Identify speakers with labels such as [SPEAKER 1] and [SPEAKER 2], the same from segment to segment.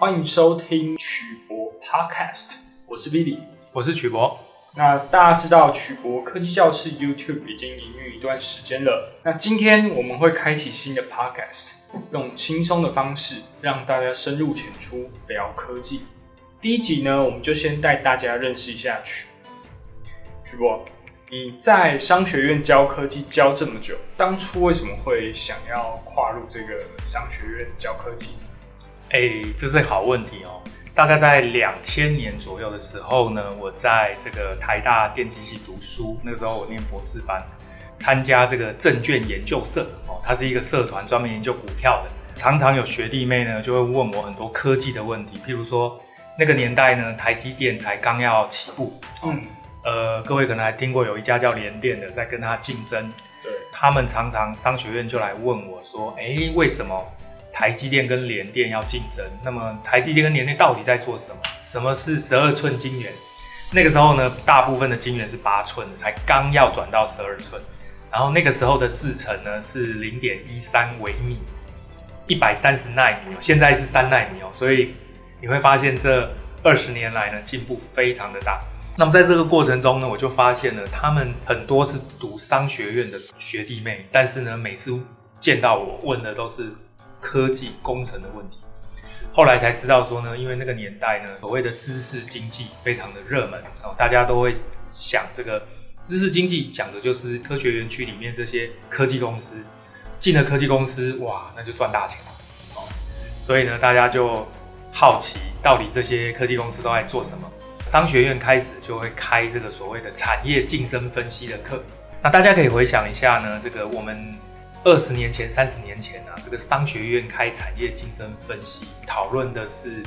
[SPEAKER 1] 欢迎收听曲博 Podcast，我是 Billy，
[SPEAKER 2] 我是曲博。
[SPEAKER 1] 那大家知道曲博科技教室 YouTube 已经营运一段时间了。那今天我们会开启新的 Podcast，用轻松的方式让大家深入浅出聊科技。第一集呢，我们就先带大家认识一下曲曲博。你在商学院教科技教这么久，当初为什么会想要跨入这个商学院教科技？
[SPEAKER 2] 哎、欸，这是好问题哦。大概在两千年左右的时候呢，我在这个台大电机系读书，那个时候我念博士班，参加这个证券研究社哦，它是一个社团，专门研究股票的。常常有学弟妹呢，就会问我很多科技的问题，譬如说那个年代呢，台积电才刚要起步，嗯，呃，各位可能还听过有一家叫联电的在跟他竞争，
[SPEAKER 1] 对，
[SPEAKER 2] 他们常常商学院就来问我说，哎、欸，为什么？台积电跟联电要竞争，那么台积电跟联电到底在做什么？什么是十二寸晶圆？那个时候呢，大部分的晶圆是八寸的，才刚要转到十二寸。然后那个时候的制程呢是零点一三微米，一百三十纳米，现在是三纳米哦。所以你会发现这二十年来呢进步非常的大。那么在这个过程中呢，我就发现了他们很多是读商学院的学弟妹，但是呢每次见到我问的都是。科技工程的问题，后来才知道说呢，因为那个年代呢，所谓的知识经济非常的热门哦，大家都会想这个知识经济讲的就是科学园区里面这些科技公司，进了科技公司，哇，那就赚大钱了哦。所以呢，大家就好奇到底这些科技公司都在做什么。商学院开始就会开这个所谓的产业竞争分析的课，那大家可以回想一下呢，这个我们。二十年前、三十年前啊，这个商学院开产业竞争分析，讨论的是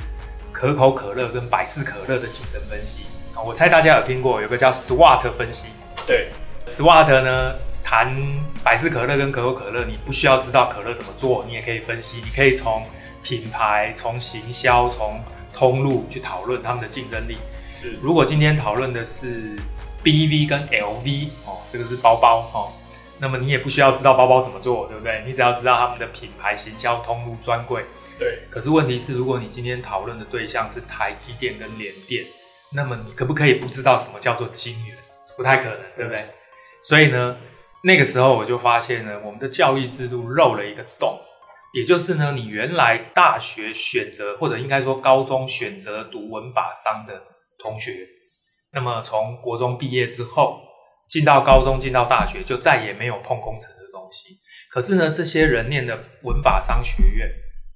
[SPEAKER 2] 可口可乐跟百事可乐的竞争分析啊。我猜大家有听过，有个叫 SWOT 分析。
[SPEAKER 1] 对
[SPEAKER 2] ，SWOT 呢，谈百事可乐跟可口可乐，你不需要知道可乐怎么做，你也可以分析。你可以从品牌、从行销、从通路去讨论他们的竞争力。
[SPEAKER 1] 是，
[SPEAKER 2] 如果今天讨论的是 BV 跟 LV 哦，这个是包包哦。那么你也不需要知道包包怎么做，对不对？你只要知道他们的品牌、行销、通路、专柜。
[SPEAKER 1] 对。可
[SPEAKER 2] 是问题是，如果你今天讨论的对象是台积电跟联电，那么你可不可以不知道什么叫做晶圆？不太可能，对不对？所以呢，那个时候我就发现呢，我们的教育制度漏了一个洞，也就是呢，你原来大学选择或者应该说高中选择读文法商的同学，那么从国中毕业之后。进到高中，进到大学，就再也没有碰工程的东西。可是呢，这些人念的文法商学院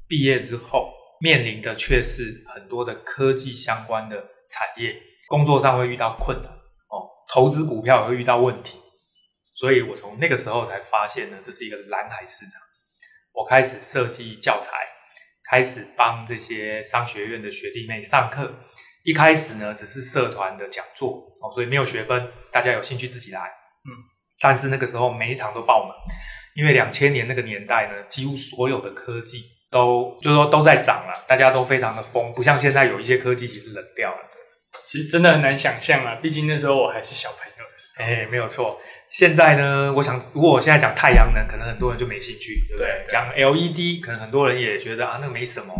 [SPEAKER 2] 毕业之后，面临的却是很多的科技相关的产业，工作上会遇到困难哦，投资股票也会遇到问题。所以我从那个时候才发现呢，这是一个蓝海市场。我开始设计教材，开始帮这些商学院的学弟妹上课。一开始呢，只是社团的讲座哦，所以没有学分，大家有兴趣自己来。嗯，但是那个时候每一场都爆满，因为两千年那个年代呢，几乎所有的科技都就是说都在涨了，大家都非常的疯，不像现在有一些科技其实冷掉了。
[SPEAKER 1] 其实真的很难想象啊，毕竟那时候我还是小朋友的时候。
[SPEAKER 2] 哎，没有错。现在呢，我想如果我现在讲太阳能，可能很多人就没兴趣，对不对？对，讲 LED，可能很多人也觉得啊，那个没什么。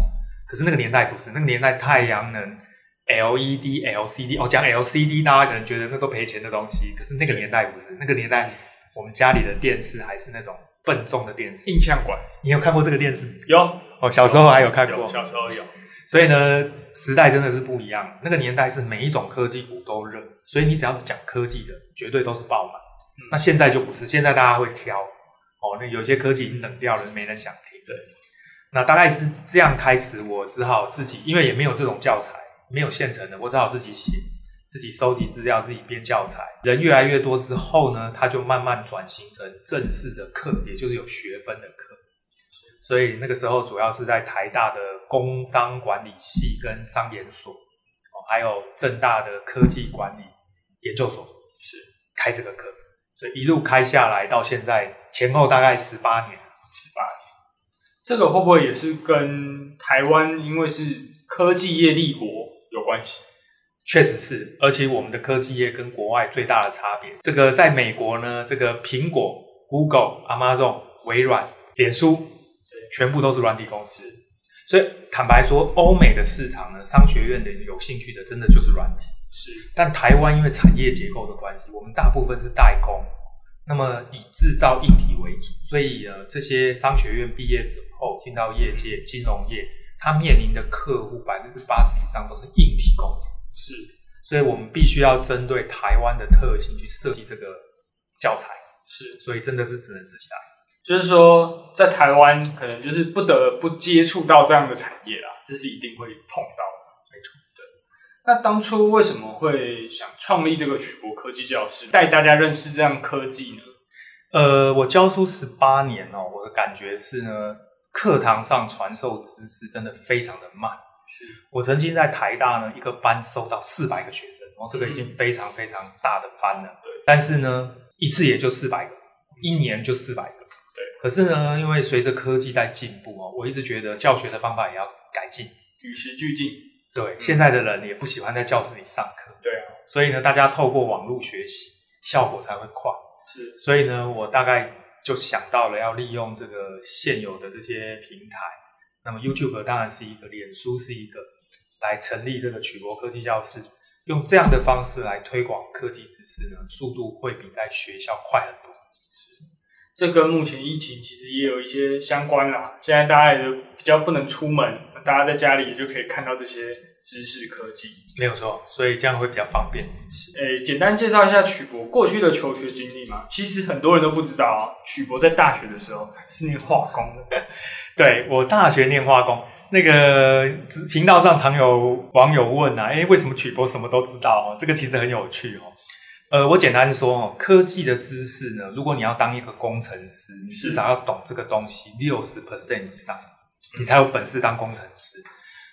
[SPEAKER 2] 可是那个年代不是，那个年代太阳能。LED、LCD 哦，讲 LCD，大家可能觉得那都赔钱的东西，可是那个年代不是，那个年代我们家里的电视还是那种笨重的电视，
[SPEAKER 1] 印象馆。
[SPEAKER 2] 你有看过这个电视？
[SPEAKER 1] 有
[SPEAKER 2] 哦，小时候还有看过，
[SPEAKER 1] 小时候有。
[SPEAKER 2] 所以呢，时代真的是不一样。那个年代是每一种科技股都热，所以你只要是讲科技的，绝对都是爆满。嗯。那现在就不是，现在大家会挑哦，那有些科技已经冷掉了，没人想听。对，那大概是这样开始，我只好自己，因为也没有这种教材。没有现成的，我只好自己写，自己收集资料，自己编教材。人越来越多之后呢，他就慢慢转型成正式的课，也就是有学分的课。所以那个时候主要是在台大的工商管理系跟商研所，哦还有正大的科技管理研究所，是开这个课。所以一路开下来到现在，前后大概十八年，十八年。
[SPEAKER 1] 这个会不会也是跟台湾因为是科技业立国？
[SPEAKER 2] 确实是，而且我们的科技业跟国外最大的差别，这个在美国呢，这个苹果、Google、Amazon、微软、脸书，全部都是软体公司。所以坦白说，欧美的市场呢，商学院的有兴趣的，真的就是软体。
[SPEAKER 1] 是，
[SPEAKER 2] 但台湾因为产业结构的关系，我们大部分是代工，那么以制造硬体为主，所以呃，这些商学院毕业之后进到业界，金融业，他面临的客户百分之八十以上都是硬体公司。
[SPEAKER 1] 是，
[SPEAKER 2] 所以我们必须要针对台湾的特性去设计这个教材。
[SPEAKER 1] 是，
[SPEAKER 2] 所以真的是只能自己来。
[SPEAKER 1] 就是说，在台湾可能就是不得不接触到这样的产业啦，这是一定会碰到的。没错，对。那当初为什么会想创立这个曲博科技教室，带大家认识这样科技呢？
[SPEAKER 2] 呃，我教书十八年哦，我的感觉是呢，课堂上传授知识真的非常的慢。
[SPEAKER 1] 是
[SPEAKER 2] 我曾经在台大呢，一个班收到四百个学生，哦，这个已经非常非常大的班了。对，但是呢，一次也就四百个，一年就四百个。
[SPEAKER 1] 对，
[SPEAKER 2] 可是呢，因为随着科技在进步啊，我一直觉得教学的方法也要改进，
[SPEAKER 1] 与时俱进。
[SPEAKER 2] 对，嗯、现在的人也不喜欢在教室里上课。
[SPEAKER 1] 对啊，
[SPEAKER 2] 所以呢，大家透过网络学习，效果才会快。
[SPEAKER 1] 是，
[SPEAKER 2] 所以呢，我大概就想到了要利用这个现有的这些平台，那么 YouTube 当然是一个，脸书是一个，来成立这个曲博科技教室，用这样的方式来推广科技知识呢，速度会比在学校快很多。
[SPEAKER 1] 是这跟目前疫情其实也有一些相关啦。现在大家也就比较不能出门，大家在家里也就可以看到这些知识科技。
[SPEAKER 2] 没有错，所以这样会比较方便。
[SPEAKER 1] 诶，简单介绍一下曲博过去的求学经历嘛。其实很多人都不知道啊，曲博在大学的时候是念化工的。
[SPEAKER 2] 对，我大学念化工，那个频道上常有网友问啊，诶，为什么曲博什么都知道？这个其实很有趣哦。呃，我简单说哦，科技的知识呢，如果你要当一个工程师，你至少要懂这个东西六十 percent 以上，你才有本事当工程师。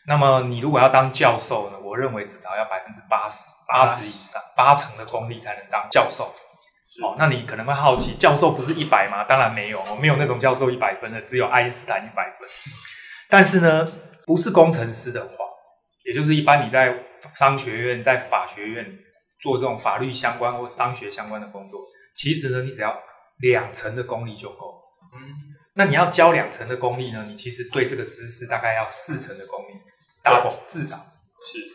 [SPEAKER 2] 那么你如果要当教授呢，我认为至少要百分之八十，八十以上，八成的功力才能当教授。哦，那你可能会好奇，教授不是一百吗？当然没有，我没有那种教授一百分的，只有爱因斯坦一百分。但是呢，不是工程师的话，也就是一般你在商学院、在法学院。做这种法律相关或商学相关的工作，其实呢，你只要两成的功力就够。嗯，那你要教两成的功力呢？你其实对这个知识大概要四成的功力，double 至少
[SPEAKER 1] 是。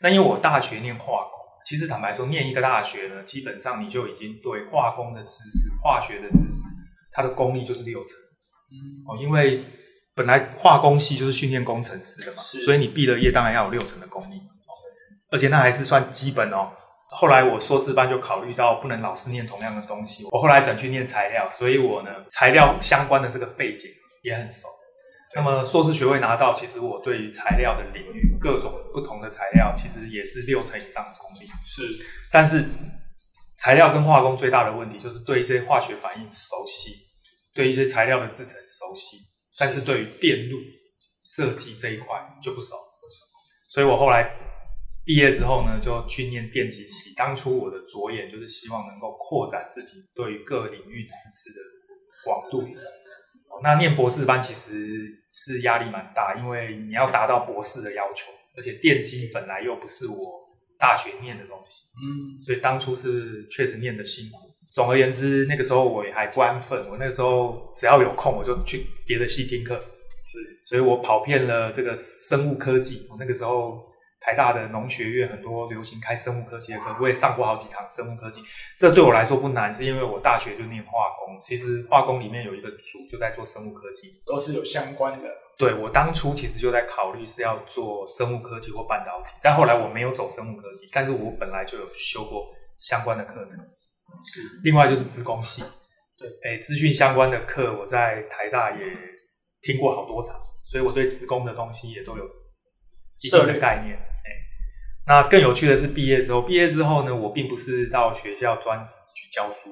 [SPEAKER 2] 那因为我大学念化工，其实坦白说，念一个大学呢，基本上你就已经对化工的知识、化学的知识，它的功力就是六成。嗯，哦，因为本来化工系就是训练工程师的嘛，所以你毕了业当然要有六成的功力，而且那还是算基本哦。后来我硕士班就考虑到不能老是念同样的东西，我后来转去念材料，所以我呢材料相关的这个背景也很熟。那么硕士学位拿到，其实我对于材料的领域各种不同的材料，其实也是六成以上的功力。
[SPEAKER 1] 是，
[SPEAKER 2] 但是材料跟化工最大的问题就是对一些化学反应熟悉，对一些材料的制成熟悉，但是对于电路设计这一块就不熟。所以我后来。毕业之后呢，就去念电机系。当初我的着眼就是希望能够扩展自己对于各领域知识的广度。那念博士班其实是压力蛮大，因为你要达到博士的要求，而且电机本来又不是我大学念的东西，嗯，所以当初是确实念的辛苦。总而言之，那个时候我也还不安分，我那个时候只要有空我就去别的系听课，是，所以我跑遍了这个生物科技。我那个时候。台大的农学院很多流行开生物科技的课，我也上过好几堂生物科技。这对我来说不难，是因为我大学就念化工，其实化工里面有一个组就在做生物科技，
[SPEAKER 1] 都是有相关的。
[SPEAKER 2] 对，我当初其实就在考虑是要做生物科技或半导体，但后来我没有走生物科技，但是我本来就有修过相关的课程。是，另外就是资工系，对，哎，资讯相关的课我在台大也听过好多场，所以我对资工的东西也都有一定的概念。那更有趣的是，毕业之后，毕业之后呢，我并不是到学校专职去教书。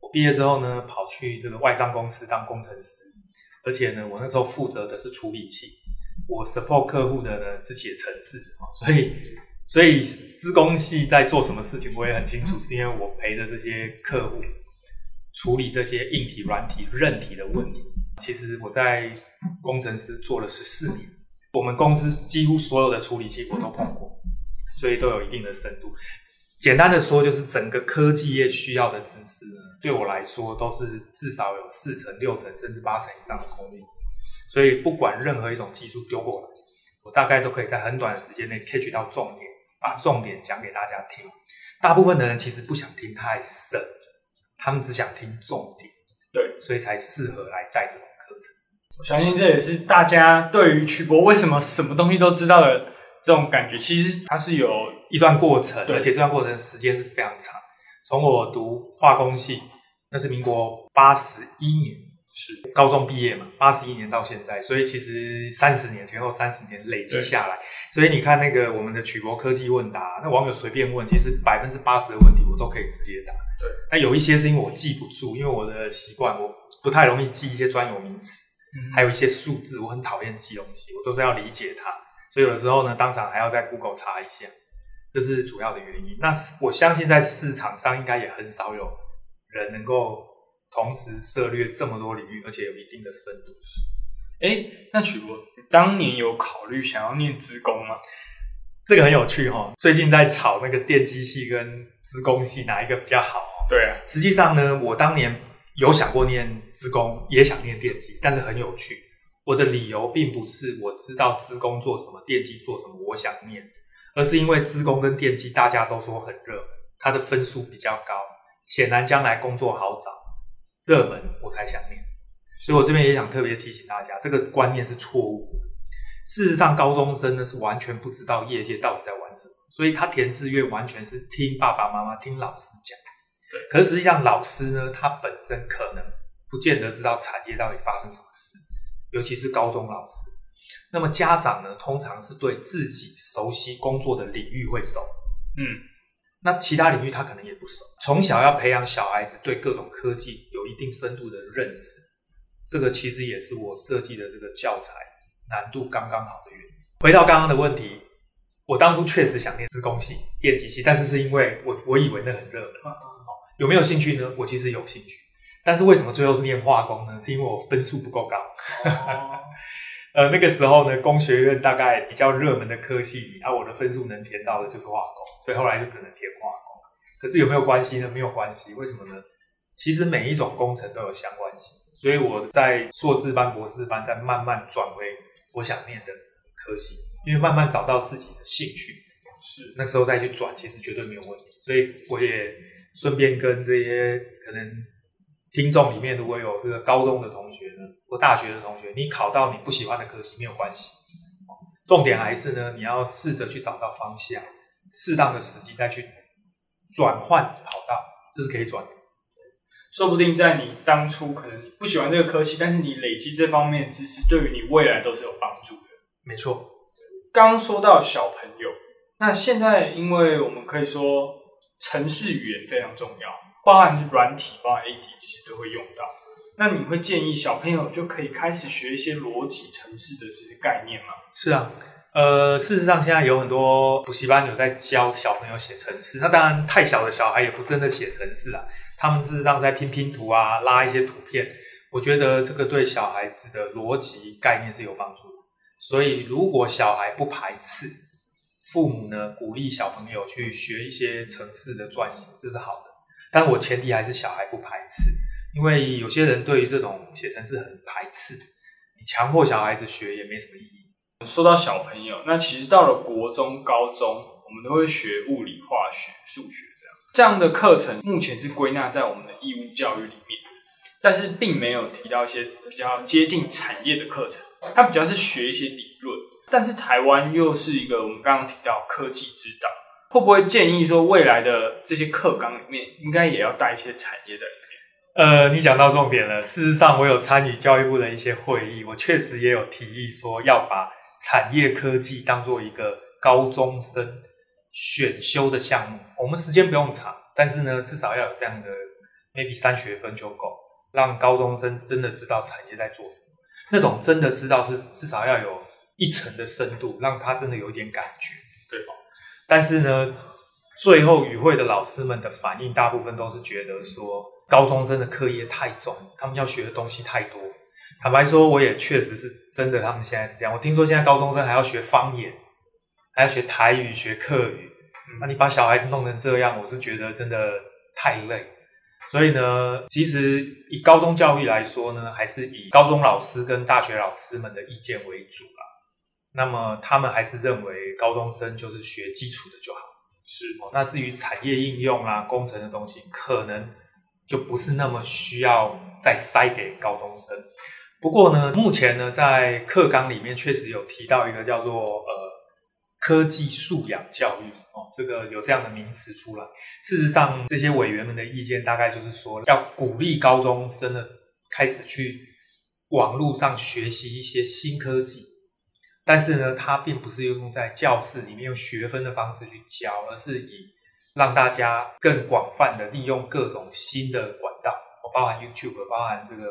[SPEAKER 2] 我毕业之后呢，跑去这个外商公司当工程师，而且呢，我那时候负责的是处理器，我 support 客户的呢是写程式，所以，所以资工系在做什么事情，我也很清楚，是因为我陪着这些客户处理这些硬体、软体、韧体的问题。其实我在工程师做了十四年，我们公司几乎所有的处理器我都碰过。所以都有一定的深度。简单的说，就是整个科技业需要的知识呢，对我来说都是至少有四成、六成甚至八成以上的功力。所以不管任何一种技术丢过来，我大概都可以在很短的时间内 catch 到重点，把重点讲给大家听。大部分的人其实不想听太深，他们只想听重点，
[SPEAKER 1] 对，
[SPEAKER 2] 所以才适合来带这种课程。
[SPEAKER 1] 我相信这也是大家对于曲博为什么什么东西都知道的这种感觉。其实它是有
[SPEAKER 2] 一段过程，而且这段过程时间是非常长。从我读化工系，那是民国八十一年，是。高中毕业嘛，八十一年到现在，所以其实三十年前后三十年累积下来，所以你看那个我们的曲博科技问答，那网友随便问，其实百分之八十的问题我都可以直接答。
[SPEAKER 1] 对，
[SPEAKER 2] 那有一些是因为我记不住，因为我的习惯，我不太容易记一些专有名词，嗯、还有一些数字，我很讨厌记东西，我都是要理解它，所以有的时候呢，当场还要在 Google 查一下。这是主要的原因。那我相信在市场上应该也很少有人能够同时涉猎这么多领域，而且有一定的深度。
[SPEAKER 1] 哎，那曲博，你当年有考虑想要念职工吗？
[SPEAKER 2] 这个很有趣哈。最近在炒那个电机系跟资工系哪一个比较好？
[SPEAKER 1] 对啊。
[SPEAKER 2] 实际上呢，我当年有想过念资工，也想念电机，但是很有趣。我的理由并不是我知道资工做什么，电机做什么，我想念。而是因为资工跟电机大家都说很热门，它的分数比较高，显然将来工作好找，热门我才想念。所以我这边也想特别提醒大家，这个观念是错误的。事实上，高中生呢是完全不知道业界到底在玩什么，所以他填志愿完全是听爸爸妈妈、听老师讲。对，可是实际上老师呢，他本身可能不见得知道产业到底发生什么事，尤其是高中老师。那么家长呢，通常是对自己熟悉工作的领域会熟，嗯，那其他领域他可能也不熟。从小要培养小孩子对各种科技有一定深度的认识，这个其实也是我设计的这个教材难度刚刚好的原因。回到刚刚的问题，我当初确实想念资工系、电机系，但是是因为我我以为那很热门，有没有兴趣呢？我其实有兴趣，但是为什么最后是念化工呢？是因为我分数不够高。哦 呃，那个时候呢，工学院大概比较热门的科系里，啊，我的分数能填到的就是化工，所以后来就只能填化工。可是有没有关系呢？没有关系，为什么呢？其实每一种工程都有相关性，所以我在硕士班、博士班再慢慢转为我想念的科系，因为慢慢找到自己的兴趣，是那时候再去转，其实绝对没有问题。所以我也顺便跟这些可能。听众里面如果有这个高中的同学呢，或大学的同学，你考到你不喜欢的科系没有关系，重点还是呢，你要试着去找到方向，适当的时机再去转换跑道，这是可以转的。
[SPEAKER 1] 说不定在你当初可能你不喜欢这个科系，但是你累积这方面的知识，对于你未来都是有帮助的。
[SPEAKER 2] 没错。
[SPEAKER 1] 刚刚说到小朋友，那现在因为我们可以说城市语言非常重要。包含软体，包含 AD，其实都会用到。那你会建议小朋友就可以开始学一些逻辑程式的这些概念吗？
[SPEAKER 2] 是啊，呃，事实上现在有很多补习班有在教小朋友写程式。那当然，太小的小孩也不真的写程式啊，他们事实上在拼拼图啊，拉一些图片。我觉得这个对小孩子的逻辑概念是有帮助的。所以，如果小孩不排斥，父母呢鼓励小朋友去学一些程式的撰写，这是好的。但我前提还是小孩不排斥，因为有些人对于这种写程式很排斥，你强迫小孩子学也没什么意义。
[SPEAKER 1] 说到小朋友，那其实到了国中、高中，我们都会学物理、化学、数学这样，这样的课程目前是归纳在我们的义务教育里面，但是并没有提到一些比较接近产业的课程，它比较是学一些理论。但是台湾又是一个我们刚刚提到科技之岛。会不会建议说，未来的这些课纲里面应该也要带一些产业在里面？
[SPEAKER 2] 呃，你讲到重点了。事实上，我有参与教育部的一些会议，我确实也有提议说要把产业科技当做一个高中生选修的项目。我们时间不用长，但是呢，至少要有这样的 maybe 三学分就够，让高中生真的知道产业在做什么。那种真的知道是至少要有一层的深度，让他真的有一点感觉，对吧？但是呢，最后与会的老师们的反应，大部分都是觉得说，高中生的课业太重，他们要学的东西太多。坦白说，我也确实是真的，他们现在是这样。我听说现在高中生还要学方言，还要学台语、学客语。那你把小孩子弄成这样，我是觉得真的太累。所以呢，其实以高中教育来说呢，还是以高中老师跟大学老师们的意见为主啦。那么他们还是认为高中生就是学基础的就好。
[SPEAKER 1] 是
[SPEAKER 2] 哦，那至于产业应用啊、工程的东西，可能就不是那么需要再塞给高中生。不过呢，目前呢，在课纲里面确实有提到一个叫做呃科技素养教育哦，这个有这样的名词出来。事实上，这些委员们的意见大概就是说，要鼓励高中生呢开始去网络上学习一些新科技，但是呢，它并不是用在教室里面用学分的方式去教，而是以让大家更广泛的利用各种新的管道，包含 YouTube，包含这个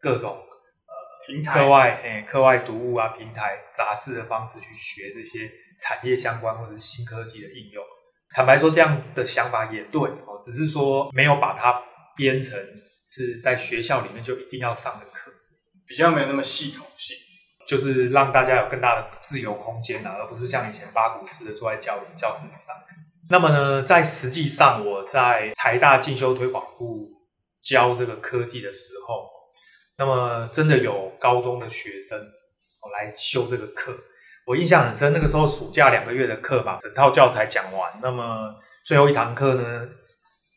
[SPEAKER 2] 各种呃。
[SPEAKER 1] 平台
[SPEAKER 2] 课外诶，课外读物啊，平台杂志的方式去学这些产业相关或者是新科技的应用。坦白说，这样的想法也对哦，只是说没有把它编成是在学校里面就一定要上的课，
[SPEAKER 1] 比较没有那么系统性，
[SPEAKER 2] 就是让大家有更大的自由空间啊，而不是像以前八股式的坐在教教室里上课。那么呢，在实际上我在台大进修推广部教这个科技的时候。那么真的有高中的学生哦来修这个课，我印象很深。那个时候暑假两个月的课吧，整套教材讲完，那么最后一堂课呢，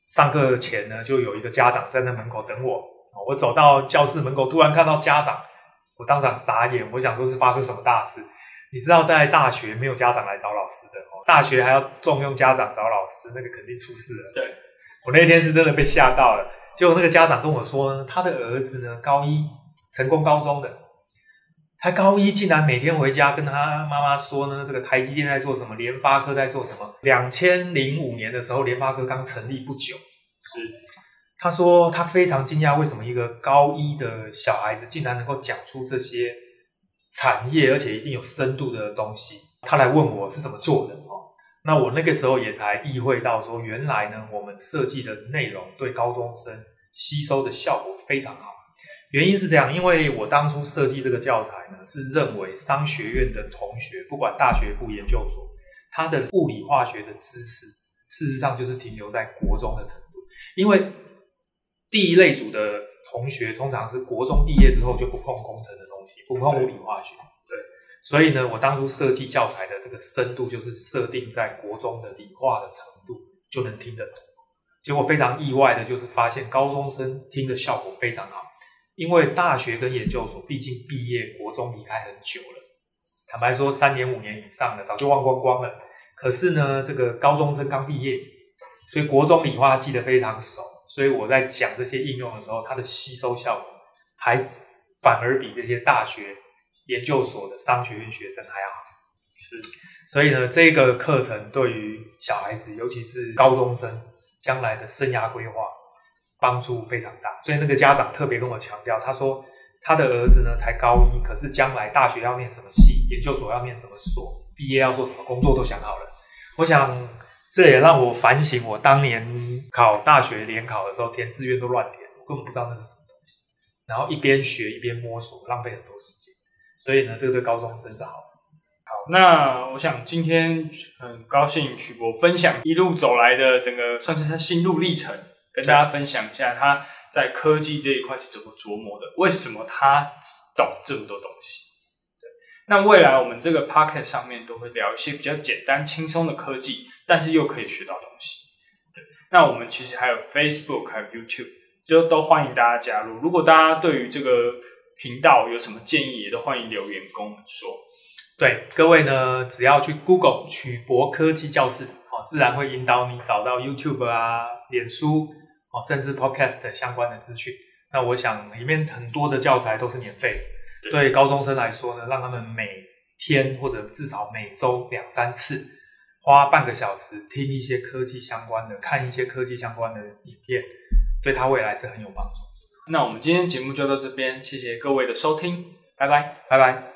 [SPEAKER 2] 上课前呢就有一个家长站在门口等我。我走到教室门口，突然看到家长，我当场傻眼。我想说是发生什么大事？你知道，在大学没有家长来找老师的哦，大学还要重用家长找老师，那个肯定出事了。
[SPEAKER 1] 对，
[SPEAKER 2] 我那天是真的被吓到了。结果那个家长跟我说呢，他的儿子呢，高一成功高中的，才高一，竟然每天回家跟他妈妈说呢，这个台积电在做什么，联发科在做什么。两千零五年的时候，联发科刚成立不久，
[SPEAKER 1] 是
[SPEAKER 2] 他说他非常惊讶，为什么一个高一的小孩子竟然能够讲出这些产业，而且一定有深度的东西。他来问我是怎么做的。那我那个时候也才意会到，说原来呢，我们设计的内容对高中生吸收的效果非常好。原因是这样，因为我当初设计这个教材呢，是认为商学院的同学，不管大学部、研究所，他的物理化学的知识，事实上就是停留在国中的程度。因为第一类组的同学，通常是国中毕业之后就不碰工程的东西，不碰物理化学。对所以呢，我当初设计教材的这个深度，就是设定在国中的理化的程度就能听得懂。结果非常意外的，就是发现高中生听的效果非常好。因为大学跟研究所毕竟毕业，国中离开很久了，坦白说三年五年以上的早就忘光光了。可是呢，这个高中生刚毕业，所以国中理化记得非常熟。所以我在讲这些应用的时候，它的吸收效果还反而比这些大学。研究所的商学院学生还要好，
[SPEAKER 1] 是，
[SPEAKER 2] 所以呢，这个课程对于小孩子，尤其是高中生将来的生涯规划帮助非常大。所以那个家长特别跟我强调，他说他的儿子呢才高一，可是将来大学要念什么系，研究所要念什么所，毕业要做什么工作都想好了。我想这也让我反省，我当年考大学联考的时候填志愿都乱填，我根本不知道那是什么东西，然后一边学一边摸索，浪费很多时间。所以呢，这个对高中生是好的。
[SPEAKER 1] 好，那我想今天很高兴曲博分享一路走来的整个算是他心路历程，跟大家分享一下他在科技这一块是怎么琢磨的，为什么他懂这么多东西。那未来我们这个 podcast 上面都会聊一些比较简单轻松的科技，但是又可以学到东西。对，那我们其实还有 Facebook，还有 YouTube，就都欢迎大家加入。如果大家对于这个频道有什么建议，也都欢迎留言跟我们说。
[SPEAKER 2] 对，各位呢，只要去 Google 曲博科技教室，哦，自然会引导你找到 YouTube 啊、脸书哦，甚至 Podcast 相关的资讯。那我想里面很多的教材都是免费的。对，高中生来说呢，让他们每天或者至少每周两三次，花半个小时听一些科技相关的，看一些科技相关的影片，对他未来是很有帮助。
[SPEAKER 1] 那我们今天节目就到这边，谢谢各位的收听，拜拜，拜拜。